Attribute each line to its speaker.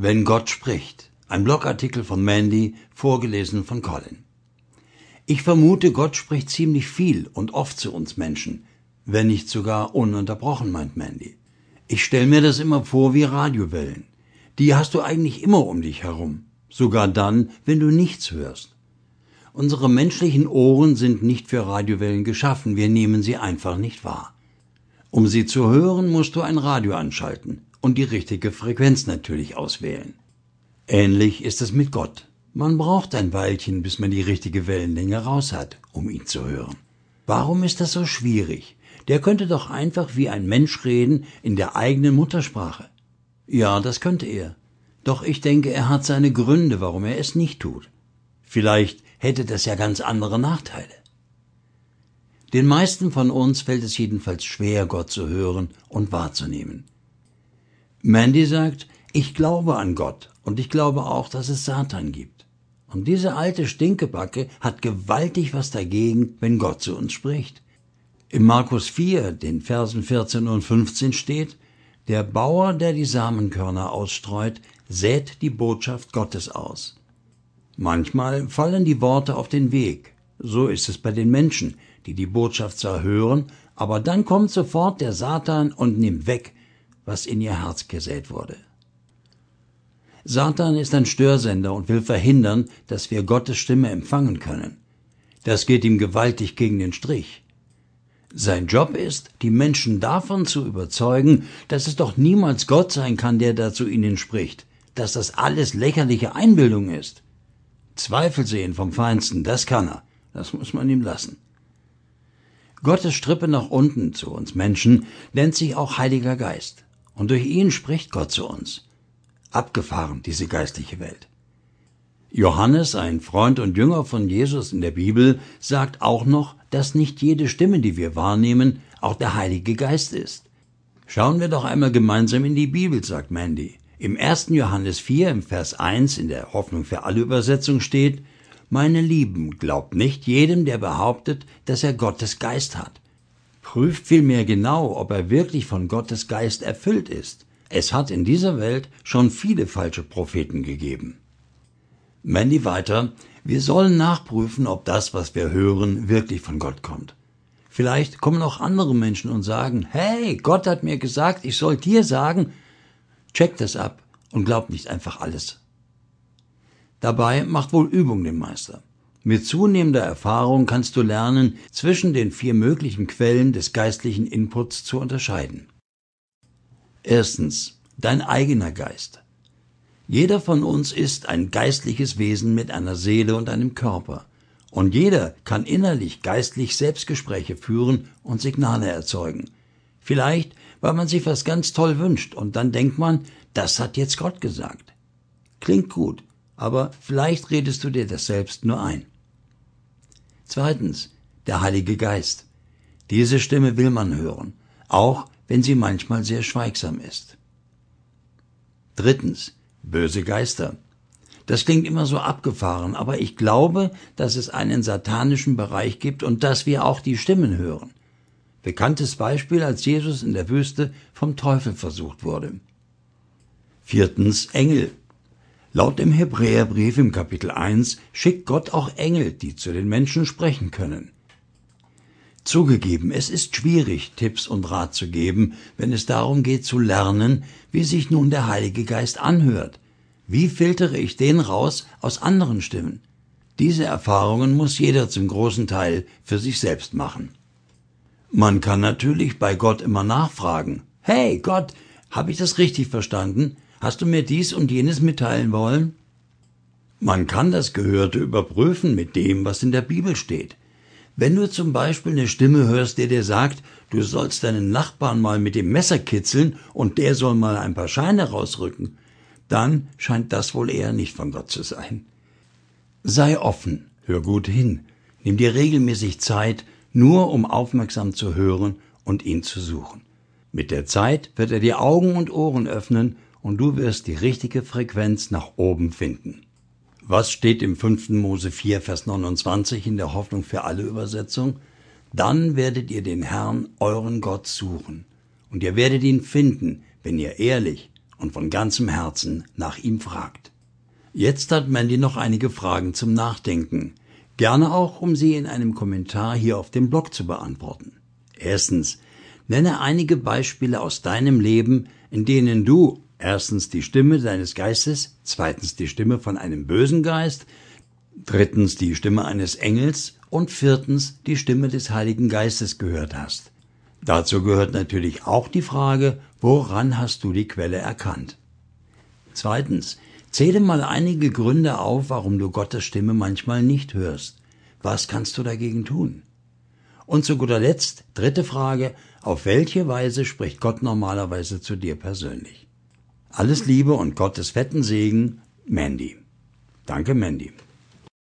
Speaker 1: Wenn Gott spricht. Ein Blogartikel von Mandy, vorgelesen von Colin. Ich vermute, Gott spricht ziemlich viel und oft zu uns Menschen, wenn nicht sogar ununterbrochen, meint Mandy. Ich stelle mir das immer vor wie Radiowellen. Die hast du eigentlich immer um dich herum, sogar dann, wenn du nichts hörst. Unsere menschlichen Ohren sind nicht für Radiowellen geschaffen, wir nehmen sie einfach nicht wahr. Um sie zu hören, musst du ein Radio anschalten und die richtige Frequenz natürlich auswählen. Ähnlich ist es mit Gott. Man braucht ein Weilchen, bis man die richtige Wellenlänge raus hat, um ihn zu hören. Warum ist das so schwierig? Der könnte doch einfach wie ein Mensch reden in der eigenen Muttersprache. Ja, das könnte er. Doch ich denke, er hat seine Gründe, warum er es nicht tut. Vielleicht hätte das ja ganz andere Nachteile. Den meisten von uns fällt es jedenfalls schwer, Gott zu hören und wahrzunehmen. Mandy sagt, ich glaube an Gott und ich glaube auch, dass es Satan gibt. Und diese alte Stinkebacke hat gewaltig was dagegen, wenn Gott zu uns spricht. Im Markus 4, den Versen 14 und 15 steht, der Bauer, der die Samenkörner ausstreut, sät die Botschaft Gottes aus. Manchmal fallen die Worte auf den Weg. So ist es bei den Menschen, die die Botschaft zwar hören, aber dann kommt sofort der Satan und nimmt weg, was in ihr Herz gesät wurde. Satan ist ein Störsender und will verhindern, dass wir Gottes Stimme empfangen können. Das geht ihm gewaltig gegen den Strich. Sein Job ist, die Menschen davon zu überzeugen, dass es doch niemals Gott sein kann, der da zu ihnen spricht, dass das alles lächerliche Einbildung ist. Zweifel sehen vom Feinsten, das kann er, das muss man ihm lassen. Gottes Strippe nach unten zu uns Menschen nennt sich auch Heiliger Geist, und durch ihn spricht Gott zu uns. Abgefahren, diese geistliche Welt. Johannes, ein Freund und Jünger von Jesus in der Bibel, sagt auch noch, dass nicht jede Stimme, die wir wahrnehmen, auch der Heilige Geist ist. Schauen wir doch einmal gemeinsam in die Bibel, sagt Mandy. Im 1. Johannes 4 im Vers 1 in der Hoffnung für alle Übersetzung steht, Meine Lieben, glaubt nicht jedem, der behauptet, dass er Gottes Geist hat. Prüft vielmehr genau, ob er wirklich von Gottes Geist erfüllt ist. Es hat in dieser Welt schon viele falsche Propheten gegeben. Mandy weiter, wir sollen nachprüfen, ob das, was wir hören, wirklich von Gott kommt. Vielleicht kommen auch andere Menschen und sagen, hey, Gott hat mir gesagt, ich soll dir sagen, check das ab und glaub nicht einfach alles. Dabei macht wohl Übung den Meister. Mit zunehmender Erfahrung kannst du lernen, zwischen den vier möglichen Quellen des geistlichen Inputs zu unterscheiden. Erstens, dein eigener Geist. Jeder von uns ist ein geistliches Wesen mit einer Seele und einem Körper. Und jeder kann innerlich geistlich Selbstgespräche führen und Signale erzeugen. Vielleicht, weil man sich was ganz toll wünscht und dann denkt man, das hat jetzt Gott gesagt. Klingt gut, aber vielleicht redest du dir das selbst nur ein. Zweitens, der Heilige Geist. Diese Stimme will man hören, auch wenn sie manchmal sehr schweigsam ist. Drittens, böse Geister. Das klingt immer so abgefahren, aber ich glaube, dass es einen satanischen Bereich gibt und dass wir auch die Stimmen hören. Bekanntes Beispiel, als Jesus in der Wüste vom Teufel versucht wurde. Viertens Engel. Laut dem Hebräerbrief im Kapitel 1 schickt Gott auch Engel, die zu den Menschen sprechen können. Zugegeben, es ist schwierig, Tipps und Rat zu geben, wenn es darum geht zu lernen, wie sich nun der Heilige Geist anhört. Wie filtere ich den raus aus anderen Stimmen? Diese Erfahrungen muss jeder zum großen Teil für sich selbst machen. Man kann natürlich bei Gott immer nachfragen. Hey Gott, habe ich das richtig verstanden? Hast du mir dies und jenes mitteilen wollen? Man kann das Gehörte überprüfen mit dem, was in der Bibel steht. Wenn du zum Beispiel eine Stimme hörst, der dir sagt, du sollst deinen Nachbarn mal mit dem Messer kitzeln und der soll mal ein paar Scheine rausrücken, dann scheint das wohl eher nicht von Gott zu sein. Sei offen, hör gut hin, nimm dir regelmäßig Zeit, nur um aufmerksam zu hören und ihn zu suchen. Mit der Zeit wird er dir Augen und Ohren öffnen und du wirst die richtige Frequenz nach oben finden. Was steht im 5. Mose 4, Vers 29 in der Hoffnung für alle Übersetzung? Dann werdet ihr den Herrn, euren Gott, suchen. Und ihr werdet ihn finden, wenn ihr ehrlich und von ganzem Herzen nach ihm fragt. Jetzt hat Mandy noch einige Fragen zum Nachdenken, gerne auch, um sie in einem Kommentar hier auf dem Blog zu beantworten. Erstens, nenne einige Beispiele aus deinem Leben, in denen du erstens die Stimme deines Geistes, zweitens die Stimme von einem bösen Geist, drittens die Stimme eines Engels und viertens die Stimme des Heiligen Geistes gehört hast. Dazu gehört natürlich auch die Frage, woran hast du die Quelle erkannt? Zweitens, zähle mal einige Gründe auf, warum du Gottes Stimme manchmal nicht hörst. Was kannst du dagegen tun? Und zu guter Letzt, dritte Frage, auf welche Weise spricht Gott normalerweise zu dir persönlich? Alles Liebe und Gottes fetten Segen, Mandy. Danke, Mandy.